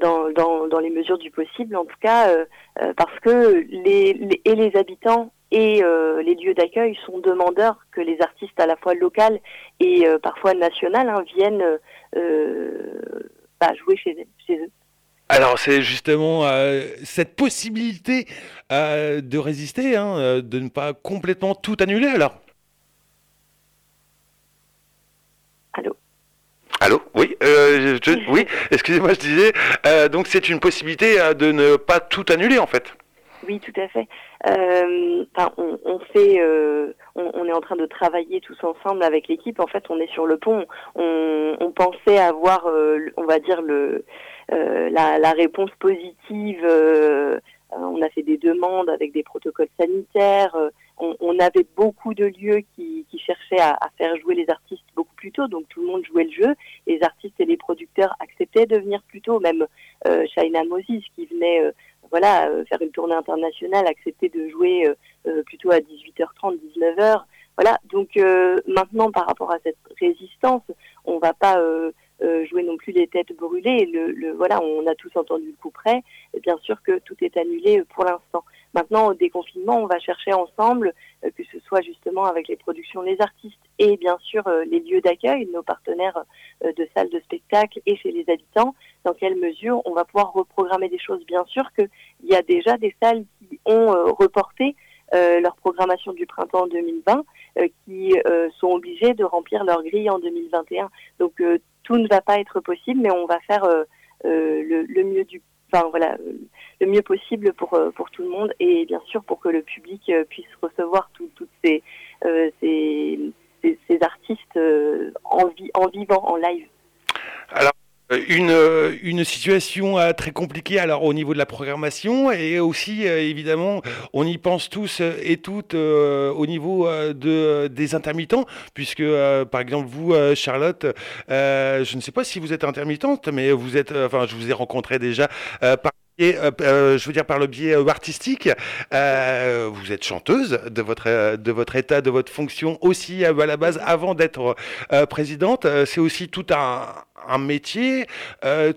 dans, dans, dans, les mesures du possible, en tout cas, euh, euh, parce que les, et les habitants et les lieux d'accueil sont demandeurs que les artistes à la fois locales et parfois nationales hein, viennent bah, jouer chez, chez eux. Alors c'est justement cette possibilité de résister, hein, de ne pas complètement tout annuler alors. Allô Allô Oui, euh, oui. Excusez-moi, je disais. Euh, donc c'est une possibilité euh, de ne pas tout annuler en fait. Oui, tout à fait. on, fait, on, est en train de travailler tous ensemble avec l'équipe. En fait, on est sur le pont. On, pensait avoir, on va dire le, la, la, réponse positive. on a fait des demandes avec des protocoles sanitaires on, avait beaucoup de lieux qui, cherchaient à, faire jouer les artistes beaucoup plus tôt, donc tout le monde jouait le jeu. Les artistes et les producteurs acceptaient de venir plus tôt, même euh, Shaina Moses qui venait euh, voilà euh, faire une tournée internationale acceptait de jouer euh, plutôt à 18h30, 19h. Voilà, donc maintenant par rapport à cette résistance, on va pas jouer non plus les têtes brûlées. Le, voilà, on a tous entendu le coup près. bien sûr que tout est annulé pour l'instant. Maintenant, au déconfinement, on va chercher ensemble, que ce soit justement avec les productions, les artistes et bien sûr les lieux d'accueil, nos partenaires de salles de spectacle et chez les habitants, dans quelle mesure on va pouvoir reprogrammer des choses? Bien sûr qu'il y a déjà des salles qui ont reporté leur programmation du printemps 2020, qui sont obligées de remplir leur grille en 2021. Donc tout ne va pas être possible, mais on va faire le, le, mieux du enfin voilà le mieux possible pour pour tout le monde et bien sûr pour que le public puisse recevoir toutes ces, ces, ces, artistes en, vi en vivant en live. Alors une, une situation très compliquée alors au niveau de la programmation et aussi évidemment on y pense tous et toutes au niveau de, des intermittents puisque par exemple vous Charlotte je ne sais pas si vous êtes intermittente mais vous êtes enfin je vous ai rencontré déjà par et euh, je veux dire par le biais artistique, euh, vous êtes chanteuse de votre de votre état, de votre fonction aussi à la base avant d'être présidente. C'est aussi tout un, un métier,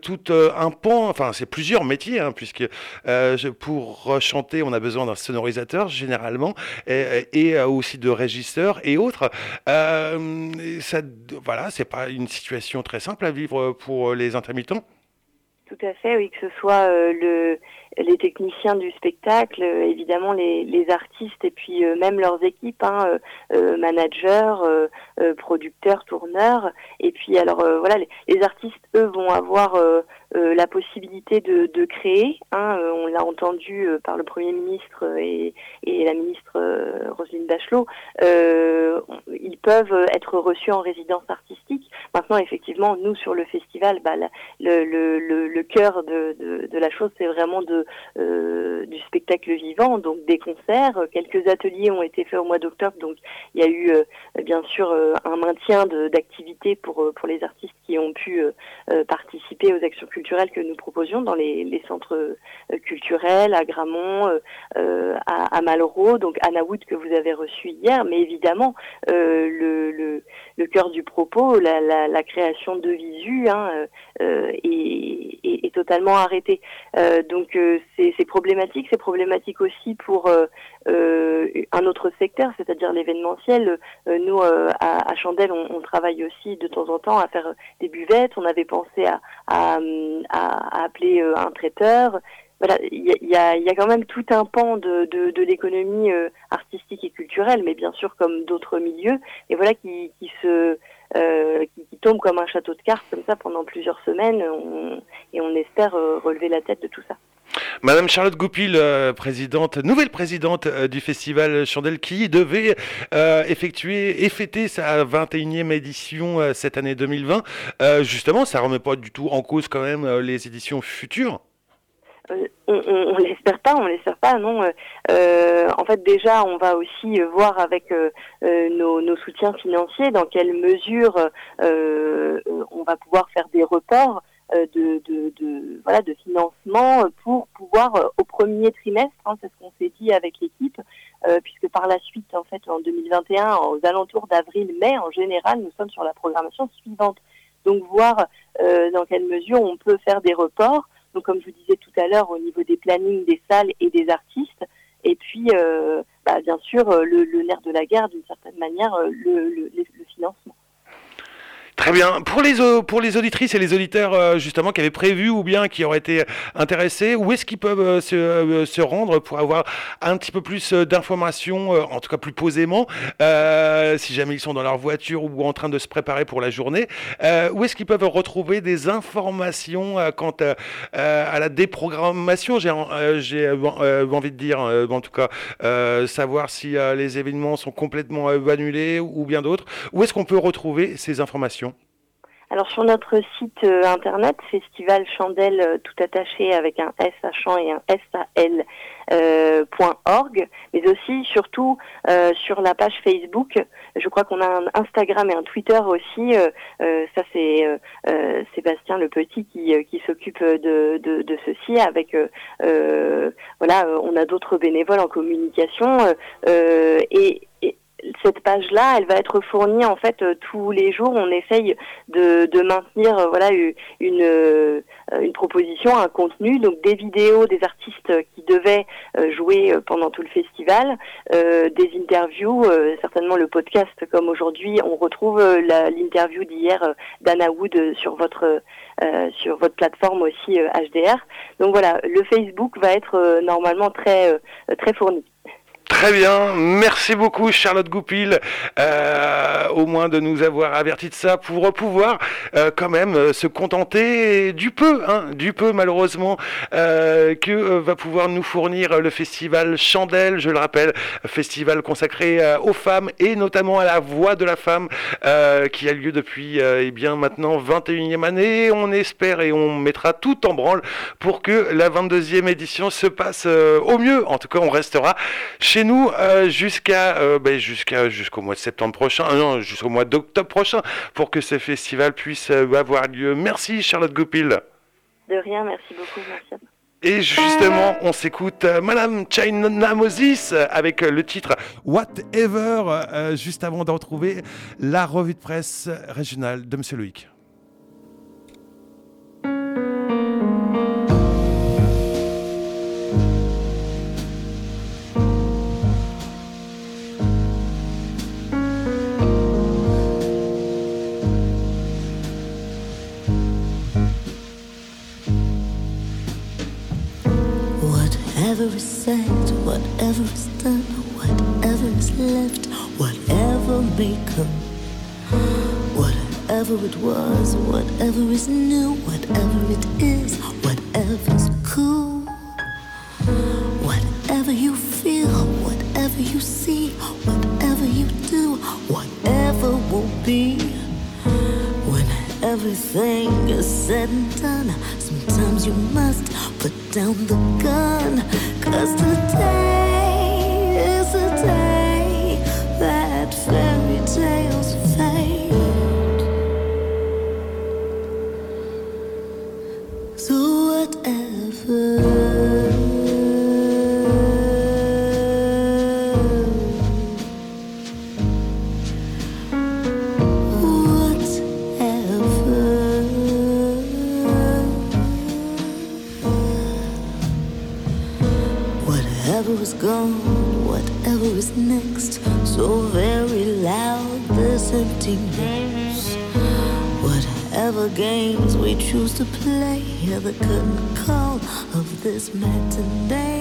tout un pan. Enfin, c'est plusieurs métiers hein, puisque pour chanter, on a besoin d'un sonorisateur généralement et, et aussi de régisseurs et autres. ça, voilà, c'est pas une situation très simple à vivre pour les intermittents. Tout à fait, oui, que ce soit le, les techniciens du spectacle, évidemment les, artistes et puis même leurs équipes, hein, managers, producteurs, tourneurs. Et puis alors voilà, les, artistes, eux, vont avoir la possibilité de, créer. Hein, on l'a entendu par le Premier ministre et, la ministre Roselyne Bachelot. ils peuvent être reçus en résidence artistique. Maintenant, effectivement, nous sur le festival, bah, le, cœur de, la chose, c'est vraiment euh, du spectacle vivant, donc des concerts. Quelques ateliers ont été faits au mois d'octobre, donc il y a eu euh, bien sûr euh, un maintien d'activités pour, pour les artistes qui ont pu participer aux actions culturelles que nous proposions dans les, les centres culturels, à Gramont, à, à, Malraux, donc Anna Wood que vous avez reçu hier, mais évidemment le, le, le cœur du propos, la, la, la création de visu hein, est, est, est, totalement arrêtée. donc c'est problématique. C'est problématique aussi pour euh, euh, un autre secteur, c'est-à-dire l'événementiel. Euh, nous, à, à, Chandelle, on, on, travaille aussi de temps en temps à faire des buvettes. On avait pensé à, à, à appeler un traiteur. Il y, a, quand même tout un pan de, l'économie artistique et culturelle, mais bien sûr comme d'autres milieux, et voilà qui, qui euh, tombe comme un château de cartes comme ça pendant plusieurs semaines, et on espère relever la tête de tout ça. Madame Charlotte Goupil, euh, présidente, nouvelle présidente euh, du festival Chandelle, qui devait euh, effectuer et fêter sa 21e édition cette année 2020. justement, ça remet pas du tout en cause quand même les éditions futures on, on, on l'espère pas, on l'espère pas, non. Euh, en fait, déjà, on va aussi voir avec euh, nos, nos, soutiens financiers dans quelle mesure euh, on va pouvoir faire des reports de, de, de, voilà, de financement pour pouvoir au premier trimestre, hein, c'est ce qu'on s'est dit avec l'équipe, euh, puisque par la suite, en fait, en 2021, aux alentours d'avril-mai, en général, nous sommes sur la programmation suivante. Donc voir euh, dans quelle mesure on peut faire des reports. Donc comme je vous disais tout à l'heure, au niveau des plannings des salles et des artistes, et puis euh, bah, bien sûr le, le, nerf de la guerre, d'une certaine manière, le, le financement. Très bien. Pour les, pour les auditrices et les auditeurs, justement, qui avaient prévu ou bien qui auraient été intéressés, où est-ce qu'ils peuvent se, se, rendre pour avoir un petit peu plus d'informations, en tout cas plus posément, euh, si jamais ils sont dans leur voiture ou en train de se préparer pour la journée euh, Où est-ce qu'ils peuvent retrouver des informations euh, quant à, à, la déprogrammation? J'ai envie de dire, en tout cas, savoir si les événements sont complètement annulés ou bien d'autres. Où est-ce qu'on peut retrouver ces informations? Alors sur notre site euh, internet, Festival Chandelle euh, tout attaché avec un S à et un S à euh, mais aussi surtout sur la page Facebook. Je crois qu'on a un Instagram et un Twitter aussi. Ça c'est Sébastien le Petit qui, s'occupe de, ceci. Avec voilà, on a d'autres bénévoles en communication et cette page-là, elle va être fournie en fait tous les jours. On essaye de, de maintenir voilà une une proposition, un contenu, donc des vidéos des artistes qui devaient jouer pendant tout le festival, des interviews, certainement le podcast comme aujourd'hui. On retrouve l'interview d'hier d'Anna Wood sur votre sur votre plateforme aussi HDR. Donc voilà, le Facebook va être normalement très très fourni. Très bien, merci beaucoup Charlotte Goupil, euh, au moins de nous avoir averti de ça pour pouvoir euh, quand même euh, se contenter du peu, hein, du peu malheureusement que va pouvoir nous fournir le festival Chandelle, je le rappelle, festival consacré aux femmes et notamment à la voix de la femme qui a lieu depuis eh bien maintenant 21e année. On espère et on mettra tout en branle pour que la 22e édition se passe au mieux. En tout cas, on restera chez nous euh, jusqu'à euh, ben, jusqu'à jusqu'au mois de septembre prochain, euh, non, jusqu'au mois d'octobre prochain, pour que ce festival puisse avoir lieu. Merci Charlotte Goupil. De rien, merci beaucoup, merci. Et justement, on s'écoute Madame China Moses avec le titre Whatever, juste avant de retrouver la revue de presse régionale de Monsieur Loïc. Whatever is done, whatever is left, whatever may come. Whatever it was, whatever is new, whatever it is, whatever's cool. Whatever you feel, whatever you see, whatever you do, whatever will be. When everything is said and done, sometimes you must put down the gun. Cause today fade. So whatever. Whatever is gone, whatever is next, so emptiness. Whatever games we choose to play, hear the curtain call of this matinee.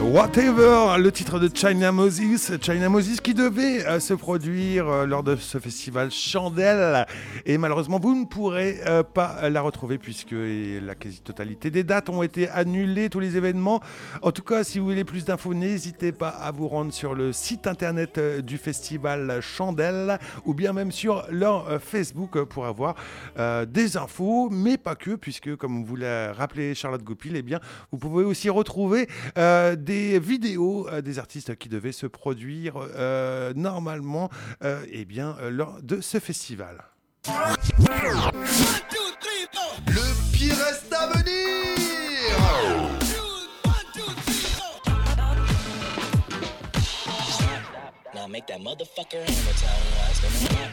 Whatever, le titre de China Moses, China Moses qui devait euh, se produire euh, lors de ce festival Chandelle. Et malheureusement vous ne pourrez euh, pas la retrouver puisque la quasi-totalité des dates ont été annulées, tous les événements. En tout cas, si vous voulez plus d'infos, n'hésitez pas à vous rendre sur le site internet du festival Chandelle ou bien même sur leur Facebook pour avoir des infos, mais pas que puisque comme vous l'a rappelé Charlotte Goupil, eh bien vous pouvez aussi retrouver des vidéos euh, des artistes qui devaient se produire euh, normalement euh, eh bien, lors de ce festival. Le pire reste à venir.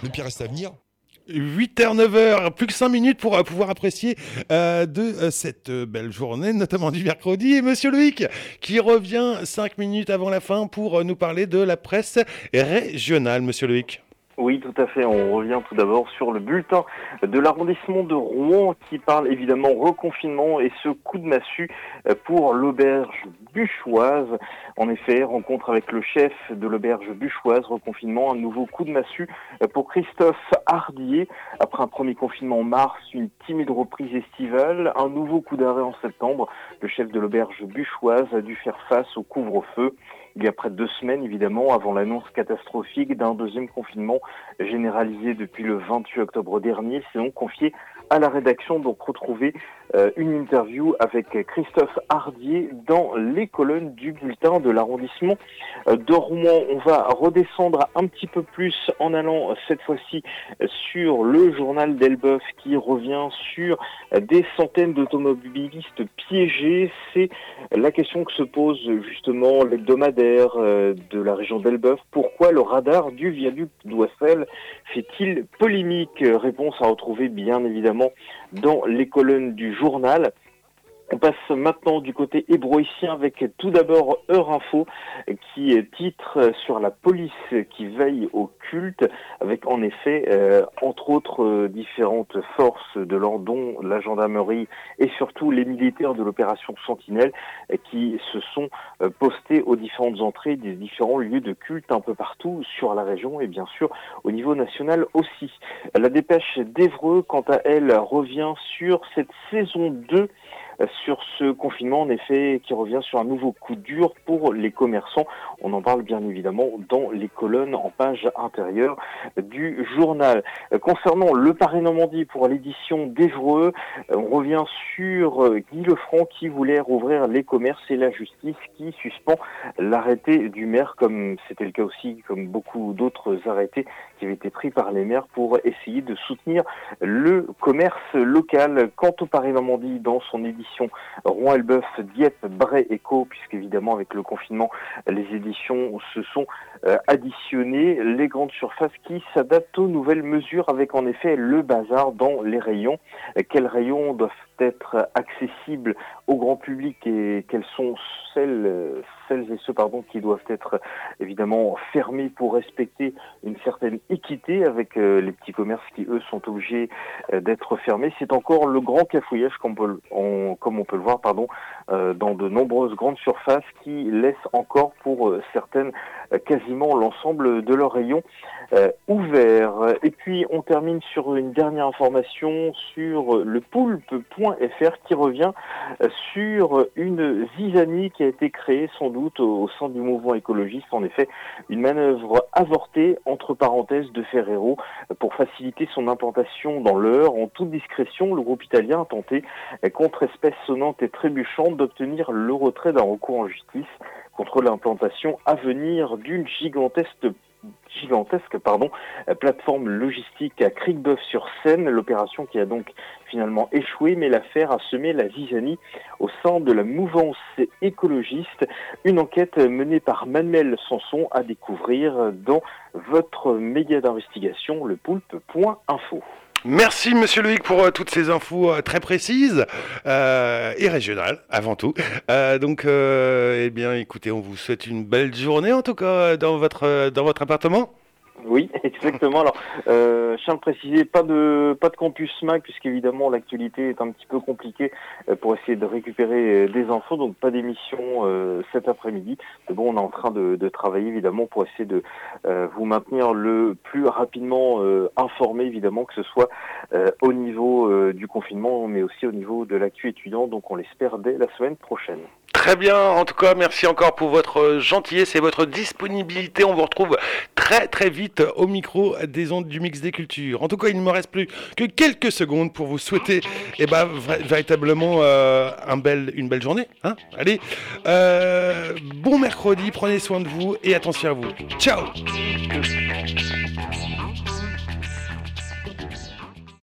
Le pire reste à venir 8h, 9h, plus que 5 minutes pour euh, pouvoir apprécier euh, de euh, cette belle journée, notamment du mercredi. Et Monsieur Loïc qui revient 5 minutes avant la fin pour nous parler de la presse régionale, Monsieur Loïc. Oui, tout à fait. On revient tout d'abord sur le bulletin de l'arrondissement de Rouen qui parle évidemment reconfinement et ce coup de massue pour l'auberge buchoise. En effet, rencontre avec le chef de l'auberge buchoise, reconfinement, un nouveau coup de massue pour Christophe Hardier. Après un premier confinement en mars, une timide reprise estivale, un nouveau coup d'arrêt en septembre. Le chef de l'auberge buchoise a dû faire face au couvre-feu il y a près de deux semaines, évidemment, avant l'annonce catastrophique d'un deuxième confinement généralisé depuis le 28 octobre dernier. Donc confié à la rédaction, donc euh, une interview avec Christophe Hardier dans les colonnes du bulletin de l'arrondissement euh, de Rouen. On va redescendre un petit peu plus en allant euh, cette fois-ci sur le journal d'Elbeuf qui revient sur des centaines d'automobilistes piégés. C'est la question que se pose justement l'hebdomadaire de la région d'Elbeuf. Pourquoi le radar du viaduc d'Oissel fait-il polémique? Réponse à retrouver bien évidemment dans les colonnes du journal. On passe maintenant du côté hébroïcien avec tout d'abord Heure Info qui titre sur la police qui veille au culte avec en effet euh, entre autres euh, différentes forces de l'ordre la gendarmerie et surtout les militaires de l'opération Sentinelle qui se sont euh, postés aux différentes entrées des différents lieux de culte un peu partout sur la région et bien sûr au niveau national aussi. La dépêche d'Evreux quant à elle revient sur cette saison 2 sur ce confinement, en effet, qui revient sur un nouveau coup dur pour les commerçants. On en parle bien évidemment dans les colonnes en page intérieure du journal. Concernant le Paris-Normandie pour l'édition d'Evreux, on revient sur Guy Lefranc qui voulait rouvrir les commerces et la justice qui suspend l'arrêté du maire, comme c'était le cas aussi, comme beaucoup d'autres arrêtés qui avaient été pris par les maires pour essayer de soutenir le commerce local. Quant au Paris-Normandie, dans son édition Rouen-Elbeuf, Dieppe, Bray et Co, puisqu'évidemment avec le confinement, les éditions se sont euh, additionnées. Les grandes surfaces qui s'adaptent aux nouvelles mesures avec en effet le bazar dans les rayons. Quels rayons doivent être accessibles au grand public et quelles sont celles, celles et ceux pardon, qui doivent être évidemment fermés pour respecter une certaine équité avec euh, les petits commerces qui eux sont obligés euh, d'être fermés. C'est encore le grand cafouillage comme on peut, le voir pardon, euh, dans de nombreuses grandes surfaces qui laissent encore pour certaines l'ensemble de leurs rayons ouverts. Et puis on termine sur une dernière information sur le poulpe.fr qui revient sur une zizanie qui a été créée sans doute au sein du mouvement écologiste. En effet, une manœuvre avortée, entre parenthèses, de Ferrero pour faciliter son implantation dans l'heure. En toute discrétion, le groupe italien a tenté, contre espèces sonnantes et trébuchantes, d'obtenir le retrait d'un recours en justice contre l'implantation à venir d'une gigantesque gigantesque pardon, plateforme logistique à Cricbeuf-sur-Seine, l'opération qui a donc finalement échoué, mais l'affaire a semé la zizanie au sein de la mouvance écologiste. Une enquête menée par Manuel Sanson à découvrir dans votre média d'investigation, le poulpe.info. Merci Monsieur Loïc pour euh, toutes ces infos euh, très précises euh, et régionales avant tout. donc, eh bien, écoutez, on vous souhaite une belle journée en tout cas dans votre dans votre appartement. Oui, exactement. Alors, euh, je tiens à préciser, pas de pas de campus Mac, puisqu'évidemment l'actualité est un petit peu compliquée euh, pour essayer de récupérer euh, des infos, donc pas d'émission euh, cet après-midi. Mais bon, on est en train de, de travailler évidemment pour essayer de vous maintenir le plus rapidement informé, évidemment, que ce soit au niveau du confinement, mais aussi au niveau de l'actu étudiant. Donc, on l'espère dès la semaine prochaine. Très bien, en tout cas, merci encore pour votre gentillesse et votre disponibilité. On vous retrouve très très vite au micro des ondes du mix des cultures. En tout cas, il ne me reste plus que quelques secondes pour vous souhaiter eh ben, véritablement euh, un une belle journée. Hein Allez, euh, bon mercredi, prenez soin de vous et attention à vous. Ciao